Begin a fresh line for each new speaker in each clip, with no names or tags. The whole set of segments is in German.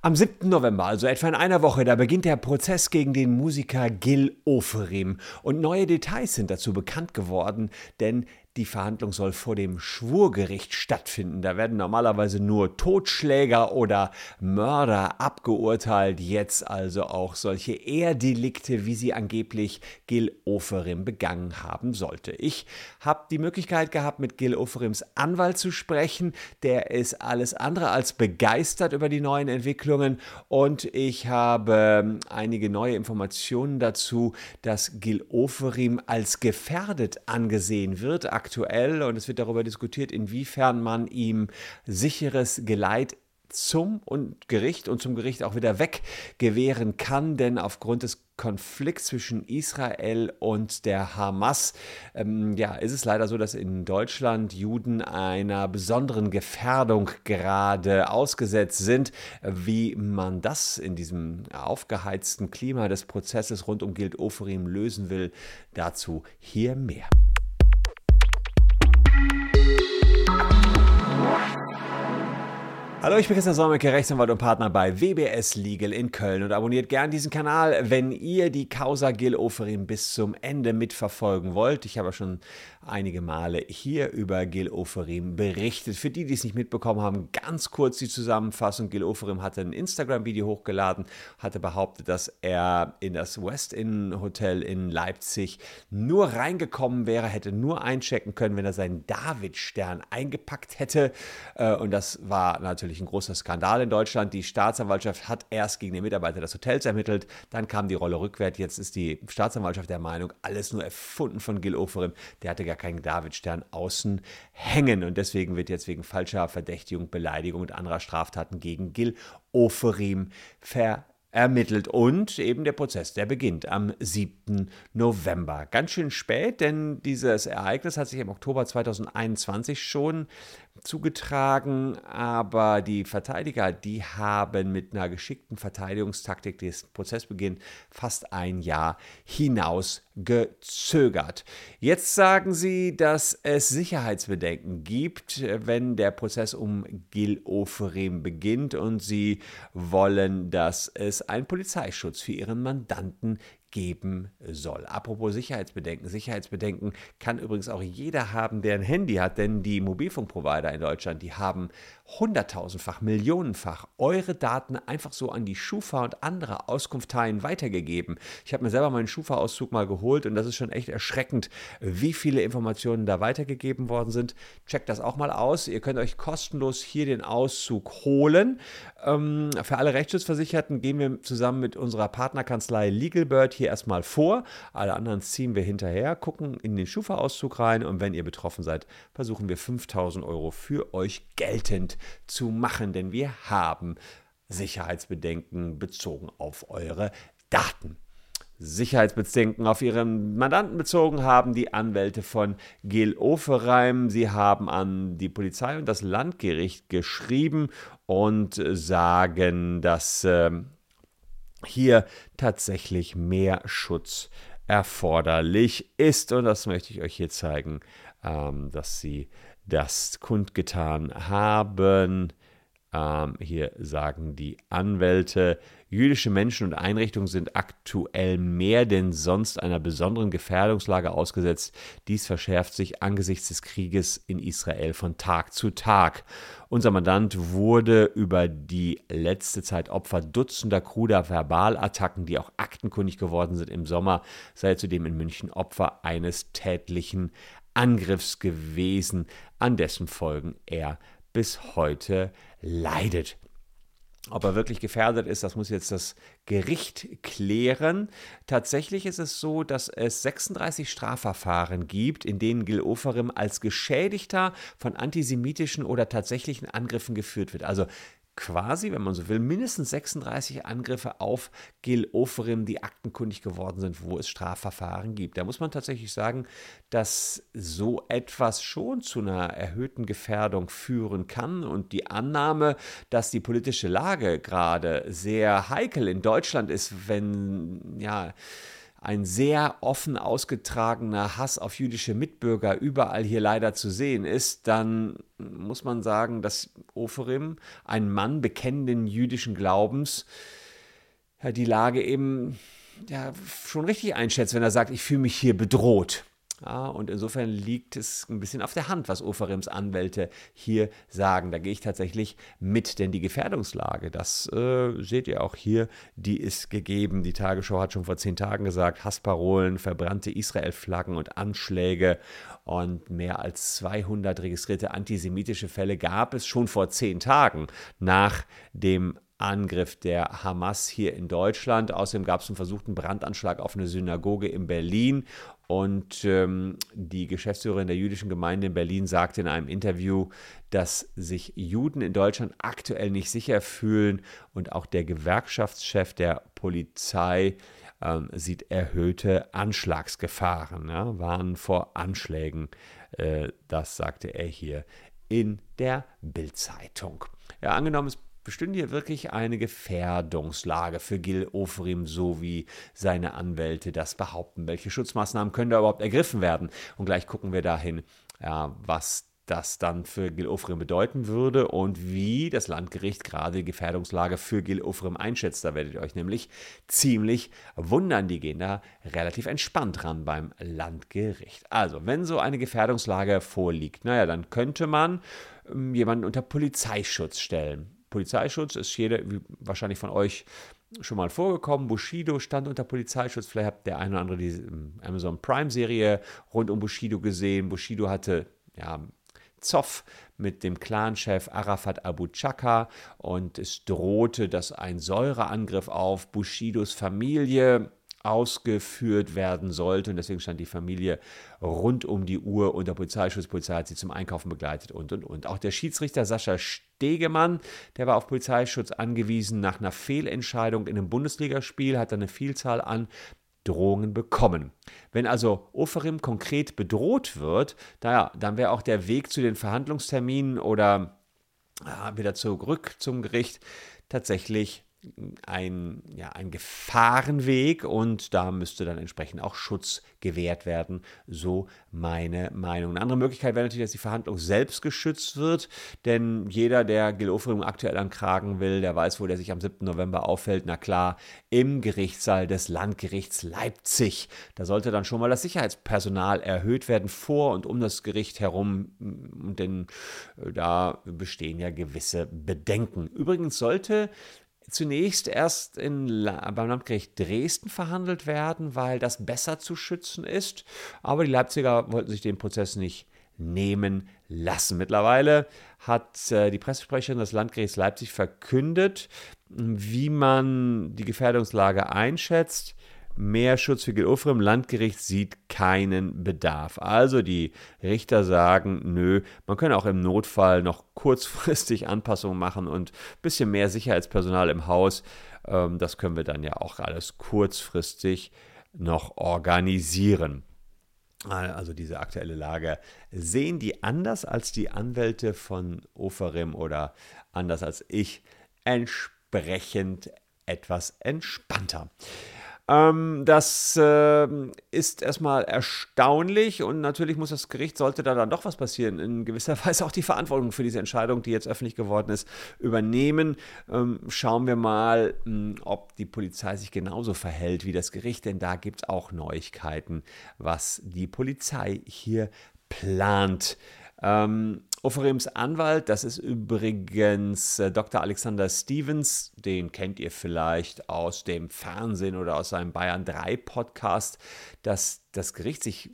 Am 7. November, also etwa in einer Woche, da beginnt der Prozess gegen den Musiker Gil Oferim. Und neue Details sind dazu bekannt geworden, denn die Verhandlung soll vor dem Schwurgericht stattfinden. Da werden normalerweise nur Totschläger oder Mörder abgeurteilt. Jetzt also auch solche Ehrdelikte, wie sie angeblich Gil Oferim begangen haben sollte. Ich habe die Möglichkeit gehabt, mit Gil Oferims Anwalt zu sprechen. Der ist alles andere als begeistert über die neuen Entwicklungen und ich habe einige neue Informationen dazu, dass Gil Oferim als gefährdet angesehen wird aktuell und es wird darüber diskutiert, inwiefern man ihm sicheres Geleit zum und Gericht und zum Gericht auch wieder weg gewähren kann, denn aufgrund des Konflikts zwischen Israel und der Hamas, ähm, ja, ist es leider so, dass in Deutschland Juden einer besonderen Gefährdung gerade ausgesetzt sind. Wie man das in diesem aufgeheizten Klima des Prozesses rund um Gild Oferim lösen will, dazu hier mehr. Hallo, ich bin Christian Solmecke, Rechtsanwalt und Partner bei WBS Legal in Köln und abonniert gern diesen Kanal, wenn ihr die Causa Gil Oferim bis zum Ende mitverfolgen wollt. Ich habe schon einige Male hier über Gil Oferim berichtet. Für die, die es nicht mitbekommen haben, ganz kurz die Zusammenfassung. Gil Oferim hatte ein Instagram-Video hochgeladen, hatte behauptet, dass er in das West Inn Hotel in Leipzig nur reingekommen wäre, hätte nur einchecken können, wenn er seinen David-Stern eingepackt hätte. Äh, und das war natürlich natürlich ein großer Skandal in Deutschland. Die Staatsanwaltschaft hat erst gegen den Mitarbeiter des Hotels ermittelt, dann kam die Rolle rückwärts. Jetzt ist die Staatsanwaltschaft der Meinung, alles nur erfunden von Gil Oferim. Der hatte gar keinen Davidstern außen hängen und deswegen wird jetzt wegen falscher Verdächtigung, Beleidigung und anderer Straftaten gegen Gil Oferim ver ermittelt und eben der Prozess, der beginnt am 7. November. Ganz schön spät, denn dieses Ereignis hat sich im Oktober 2021 schon zugetragen, aber die Verteidiger, die haben mit einer geschickten Verteidigungstaktik den Prozessbeginn fast ein Jahr hinaus gezögert. Jetzt sagen sie, dass es Sicherheitsbedenken gibt, wenn der Prozess um Gil Oferim beginnt und sie wollen, dass es einen Polizeischutz für ihren Mandanten geben soll. Apropos Sicherheitsbedenken. Sicherheitsbedenken kann übrigens auch jeder haben, der ein Handy hat, denn die Mobilfunkprovider in Deutschland, die haben hunderttausendfach, millionenfach eure Daten einfach so an die Schufa und andere Auskunfteien weitergegeben. Ich habe mir selber meinen Schufa-Auszug mal geholt und das ist schon echt erschreckend, wie viele Informationen da weitergegeben worden sind. Checkt das auch mal aus. Ihr könnt euch kostenlos hier den Auszug holen. Ähm, für alle Rechtsschutzversicherten gehen wir zusammen mit unserer Partnerkanzlei LegalBird hier erstmal vor. Alle anderen ziehen wir hinterher, gucken in den Schufa-Auszug rein und wenn ihr betroffen seid, versuchen wir 5000 Euro für euch geltend zu machen, denn wir haben Sicherheitsbedenken bezogen auf eure Daten. Sicherheitsbedenken auf ihren Mandanten bezogen haben die Anwälte von Gil Oferheim. Sie haben an die Polizei und das Landgericht geschrieben und sagen, dass äh, hier tatsächlich mehr Schutz erforderlich ist. Und das möchte ich euch hier zeigen, ähm, dass sie das kundgetan haben. Ähm, hier sagen die Anwälte, jüdische Menschen und Einrichtungen sind aktuell mehr denn sonst einer besonderen Gefährdungslage ausgesetzt. Dies verschärft sich angesichts des Krieges in Israel von Tag zu Tag. Unser Mandant wurde über die letzte Zeit Opfer dutzender kruder Verbalattacken, die auch aktenkundig geworden sind im Sommer, sei zudem in München Opfer eines tätlichen Angriffs gewesen, an dessen Folgen er bis heute leidet. Ob er wirklich gefährdet ist, das muss jetzt das Gericht klären. Tatsächlich ist es so, dass es 36 Strafverfahren gibt, in denen Gil Oferim als Geschädigter von antisemitischen oder tatsächlichen Angriffen geführt wird. Also quasi, wenn man so will, mindestens 36 Angriffe auf Gil Oferim, die aktenkundig geworden sind, wo es Strafverfahren gibt. Da muss man tatsächlich sagen, dass so etwas schon zu einer erhöhten Gefährdung führen kann. Und die Annahme, dass die politische Lage gerade sehr heikel in Deutschland ist, wenn ja ein sehr offen ausgetragener Hass auf jüdische Mitbürger überall hier leider zu sehen ist, dann muss man sagen, dass Oferim, ein Mann bekennenden jüdischen Glaubens, die Lage eben ja, schon richtig einschätzt, wenn er sagt, ich fühle mich hier bedroht. Und insofern liegt es ein bisschen auf der Hand, was Oferims Anwälte hier sagen. Da gehe ich tatsächlich mit, denn die Gefährdungslage, das äh, seht ihr auch hier, die ist gegeben. Die Tagesschau hat schon vor zehn Tagen gesagt, Hassparolen, verbrannte Israel-Flaggen und Anschläge und mehr als 200 registrierte antisemitische Fälle gab es schon vor zehn Tagen nach dem Angriff der Hamas hier in Deutschland. Außerdem gab es einen versuchten Brandanschlag auf eine Synagoge in Berlin. Und ähm, die Geschäftsführerin der jüdischen Gemeinde in Berlin sagte in einem Interview, dass sich Juden in Deutschland aktuell nicht sicher fühlen. Und auch der Gewerkschaftschef der Polizei ähm, sieht erhöhte Anschlagsgefahren, ja, warnen vor Anschlägen. Äh, das sagte er hier in der Bildzeitung. Ja, angenommen, es bestünde hier wirklich eine Gefährdungslage für Gil Ofrim, so wie seine Anwälte das behaupten. Welche Schutzmaßnahmen können da überhaupt ergriffen werden? Und gleich gucken wir dahin, ja, was das dann für Gil Ofrim bedeuten würde und wie das Landgericht gerade die Gefährdungslage für Gil Ofrim einschätzt. Da werdet ihr euch nämlich ziemlich wundern. Die gehen da relativ entspannt ran beim Landgericht. Also, wenn so eine Gefährdungslage vorliegt, naja, dann könnte man ähm, jemanden unter Polizeischutz stellen. Polizeischutz ist jeder, wahrscheinlich von euch schon mal vorgekommen. Bushido stand unter Polizeischutz. Vielleicht habt der eine oder andere die ähm, Amazon Prime-Serie rund um Bushido gesehen. Bushido hatte ja, Zoff mit dem Clanchef Arafat Abu Chaka und es drohte, dass ein Säureangriff auf Bushidos Familie ausgeführt werden sollte. Und deswegen stand die Familie rund um die Uhr unter Polizeischutz. Polizei hat sie zum Einkaufen begleitet und, und, und. Auch der Schiedsrichter Sascha Stegemann, der war auf Polizeischutz angewiesen nach einer Fehlentscheidung in einem Bundesligaspiel, hat eine Vielzahl an Drohungen bekommen. Wenn also Oferim konkret bedroht wird, naja, dann wäre auch der Weg zu den Verhandlungsterminen oder ja, wieder zurück zum Gericht tatsächlich ein, ja, ein Gefahrenweg und da müsste dann entsprechend auch Schutz gewährt werden, so meine Meinung. Eine andere Möglichkeit wäre natürlich, dass die Verhandlung selbst geschützt wird, denn jeder, der Gil Ofrim aktuell ankragen will, der weiß, wo der sich am 7. November auffällt, na klar, im Gerichtssaal des Landgerichts Leipzig. Da sollte dann schon mal das Sicherheitspersonal erhöht werden vor und um das Gericht herum, denn äh, da bestehen ja gewisse Bedenken. Übrigens sollte zunächst erst in, beim Landgericht Dresden verhandelt werden, weil das besser zu schützen ist. Aber die Leipziger wollten sich den Prozess nicht nehmen lassen. Mittlerweile hat äh, die Pressesprecherin des Landgerichts Leipzig verkündet, wie man die Gefährdungslage einschätzt mehr Schutz für Gil im Landgericht sieht keinen Bedarf. Also die Richter sagen, nö, man kann auch im Notfall noch kurzfristig Anpassungen machen und ein bisschen mehr Sicherheitspersonal im Haus. Ähm, das können wir dann ja auch alles kurzfristig noch organisieren. Also diese aktuelle Lage sehen die anders als die Anwälte von Oferim oder anders als ich entsprechend etwas entspannter. Ähm, das äh, ist erstmal erstaunlich und natürlich muss das Gericht, sollte da dann doch was passieren, in gewisser Weise auch die Verantwortung für diese Entscheidung, die jetzt öffentlich geworden ist, übernehmen. Ähm, schauen wir mal, mh, hm, ob die Polizei sich genauso verhält wie das Gericht, denn da gibt es auch Neuigkeiten, was die Polizei hier plant. Ähm, Oferims Anwalt, das ist übrigens äh, Dr. Alexander Stevens, den kennt ihr vielleicht aus dem Fernsehen oder aus seinem Bayern 3 Podcast, dass das Gericht sich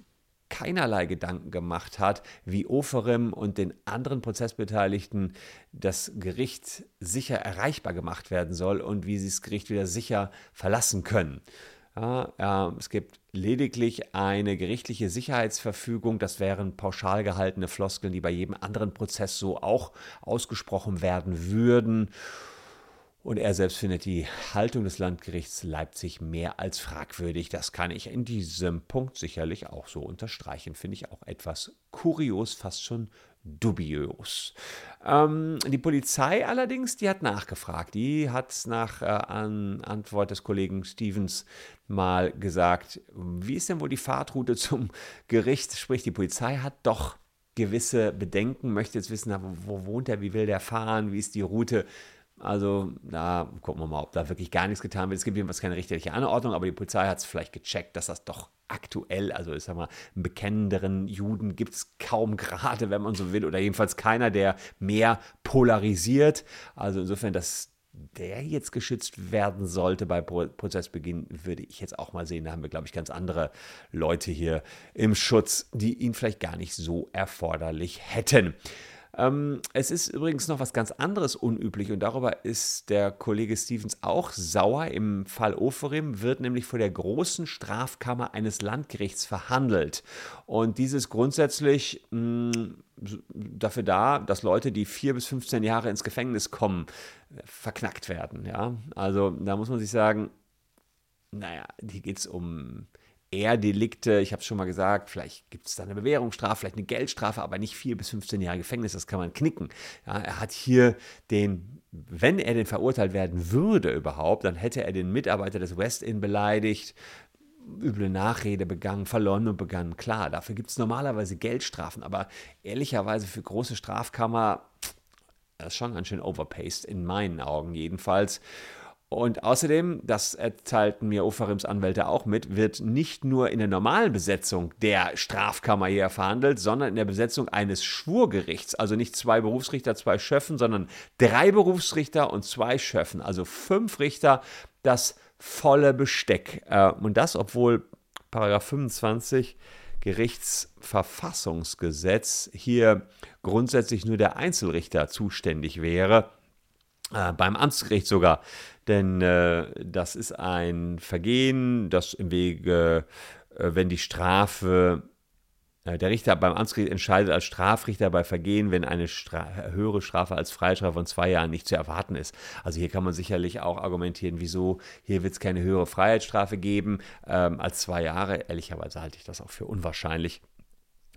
keinerlei Gedanken gemacht hat, wie Oferim und den anderen Prozessbeteiligten das Gericht sicher erreichbar gemacht werden soll und wie sie das Gericht wieder sicher verlassen können. Ja, äh, es gibt lediglich eine gerichtliche Sicherheitsverfügung. Das wären pauschal gehaltene Floskeln, die bei jedem anderen Prozess so auch ausgesprochen werden würden. Und er selbst findet die Haltung des Landgerichts Leipzig mehr als fragwürdig. Das kann ich in diesem Punkt sicherlich auch so unterstreichen. Finde ich auch etwas kurios, fast schon dubios. Ähm, die Polizei allerdings, die hat nachgefragt. Die hat nach äh, an Antwort des Kollegen Stevens mal gesagt, wie ist denn wohl die Fahrtroute zum Gericht? Sprich, die Polizei hat doch gewisse Bedenken, möchte jetzt wissen, wo wohnt er, wie will der fahren, wie ist die Route. Also da gucken wir mal, ob da wirklich gar nichts getan wird. Es gibt jedenfalls keine richterliche Anordnung, aber die Polizei hat es vielleicht gecheckt, dass das doch aktuell, also ich sag mal, einen bekennenderen Juden gibt es kaum gerade, wenn man so will, oder jedenfalls keiner, der mehr polarisiert. Also insofern, dass der jetzt geschützt werden sollte bei Prozessbeginn, würde ich jetzt auch mal sehen. Da haben wir, glaube ich, ganz andere Leute hier im Schutz, die ihn vielleicht gar nicht so erforderlich hätten. Ähm, es ist übrigens noch was ganz anderes unüblich und darüber ist der Kollege Stevens auch sauer. Im Fall Oferim wird nämlich vor der großen Strafkammer eines Landgerichts verhandelt. Und dieses grundsätzlich mh, mm, dafür da, dass Leute, die vier bis 15 Jahre ins Gefängnis kommen, verknackt werden. Ja? Also da muss man sich sagen, naja, hier geht es um eher Delikte, ich habe es schon mal gesagt, vielleicht gibt es da eine Bewährungsstrafe, vielleicht eine Geldstrafe, aber nicht vier bis 15 Jahre Gefängnis, das kann man knicken. Ja, er hat hier den, wenn er denn verurteilt werden würde überhaupt, dann hätte er den Mitarbeiter des West Inn beleidigt, üble Nachrede begangen, Verleumdung begangen. Klar, dafür gibt es normalerweise Geldstrafen, aber ehrlicherweise für große Strafkammer, das ist schon ganz schön overpaced, in meinen Augen jedenfalls. Und außerdem, das erteilten mir Ofarims Anwälte auch mit, wird nicht nur in der normalen Besetzung der Strafkammer hier verhandelt, sondern in der Besetzung eines Schwurgerichts. Also nicht zwei Berufsrichter, zwei Schöffen, sondern drei Berufsrichter und zwei Schöffen. Also fünf Richter, das volle Besteck. Äh, und das, obwohl Paragraph 25 Gerichtsverfassungsgesetz hier grundsätzlich nur der Einzelrichter zuständig wäre. Äh, beim Amtsgericht sogar denn äh, das ist ein Vergehen, das im Wege, äh, wenn die Strafe, äh, der Richter beim Amtsgericht entscheidet als Strafrichter bei Vergehen, wenn eine Stra höhere Strafe als Freistrafe von zwei Jahren nicht zu erwarten ist. Also hier kann man sicherlich auch argumentieren, wieso hier wird es keine höhere Freiheitsstrafe geben ähm, als zwei Jahre. Ehrlicherweise halte ich das auch für unwahrscheinlich.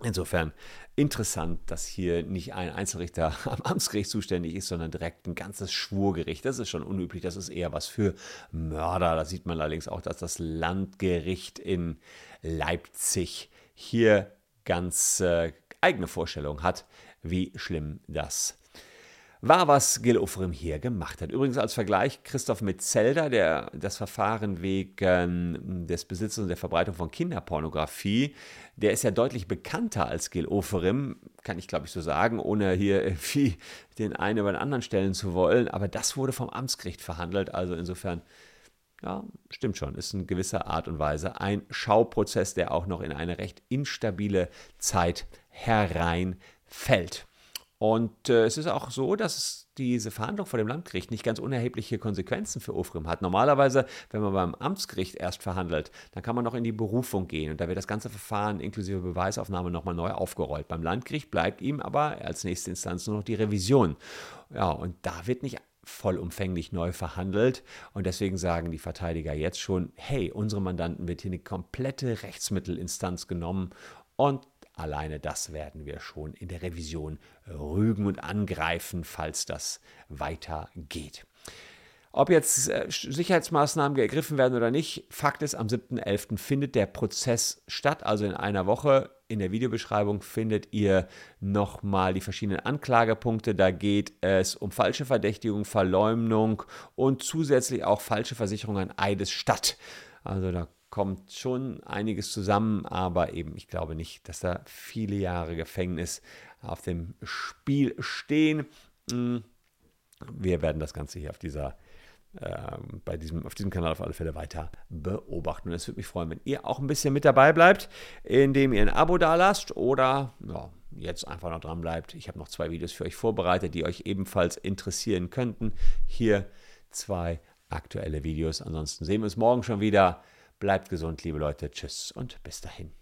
Insofern interessant, dass hier nicht ein Einzelrichter am Amtsgericht zuständig ist, sondern direkt ein ganzes Schwurgericht. Das ist schon unüblich, das ist eher was für Mörder. Da sieht man allerdings auch, dass das Landgericht in Leipzig hier ganz äh, eigene Vorstellungen hat, wie schlimm das ist war, was Gil Ofrim hier gemacht hat. Übrigens als Vergleich Christoph Metzelder, der das Verfahren wegen des Besitzes und der Verbreitung von Kinderpornografie, der ist ja deutlich bekannter als Gil Oferim, kann ich glaube ich so sagen, ohne hier irgendwie den einen über den anderen stellen zu wollen. Aber das wurde vom Amtsgericht verhandelt, also insofern, ja, stimmt schon, ist in gewisser Art und Weise ein Schauprozess, der auch noch in eine recht instabile Zeit hereinfällt. Und äh, es ist auch so, dass diese Verhandlung vor dem Landgericht nicht ganz unerhebliche Konsequenzen für Ofrim hat. Normalerweise, wenn man beim Amtsgericht erst verhandelt, dann kann man noch in die Berufung gehen und da wird das ganze Verfahren inklusive Beweisaufnahme nochmal neu aufgerollt. Beim Landgericht bleibt ihm aber als nächste Instanz nur noch die Revision. Ja, und da wird nicht vollumfänglich neu verhandelt. Und deswegen sagen die Verteidiger jetzt schon, hey, unsere Mandanten wird hier eine komplette Rechtsmittelinstanz genommen und Alleine das werden wir schon in der Revision rügen und angreifen, falls das weitergeht. Ob jetzt äh, Sicherheitsmaßnahmen ergriffen werden oder nicht, Fakt ist, am 7.11. findet der Prozess statt, also in einer Woche. In der Videobeschreibung findet ihr nochmal die verschiedenen Anklagepunkte. Da geht es um falsche Verdächtigung, Verleumdung und zusätzlich auch falsche Versicherung an Eidesstadt. Also da kommt schon einiges zusammen, aber eben ich glaube nicht, dass da viele Jahre Gefängnis auf dem Spiel stehen. Hm, wir werden das Ganze hier auf dieser äh, bei diesem, auf diesem Kanal auf alle Fälle weiter beobachten. Und es würde mich freuen, wenn ihr auch ein bisschen mit dabei bleibt, indem ihr ein Abo da lasst oder ja, jetzt einfach noch dran bleibt. Ich habe noch zwei Videos für euch vorbereitet, die euch ebenfalls interessieren könnten. Hier zwei aktuelle Videos. Ansonsten sehen wir uns morgen schon wieder. Bleibt gesund, liebe Leute. Tschüss und bis dahin.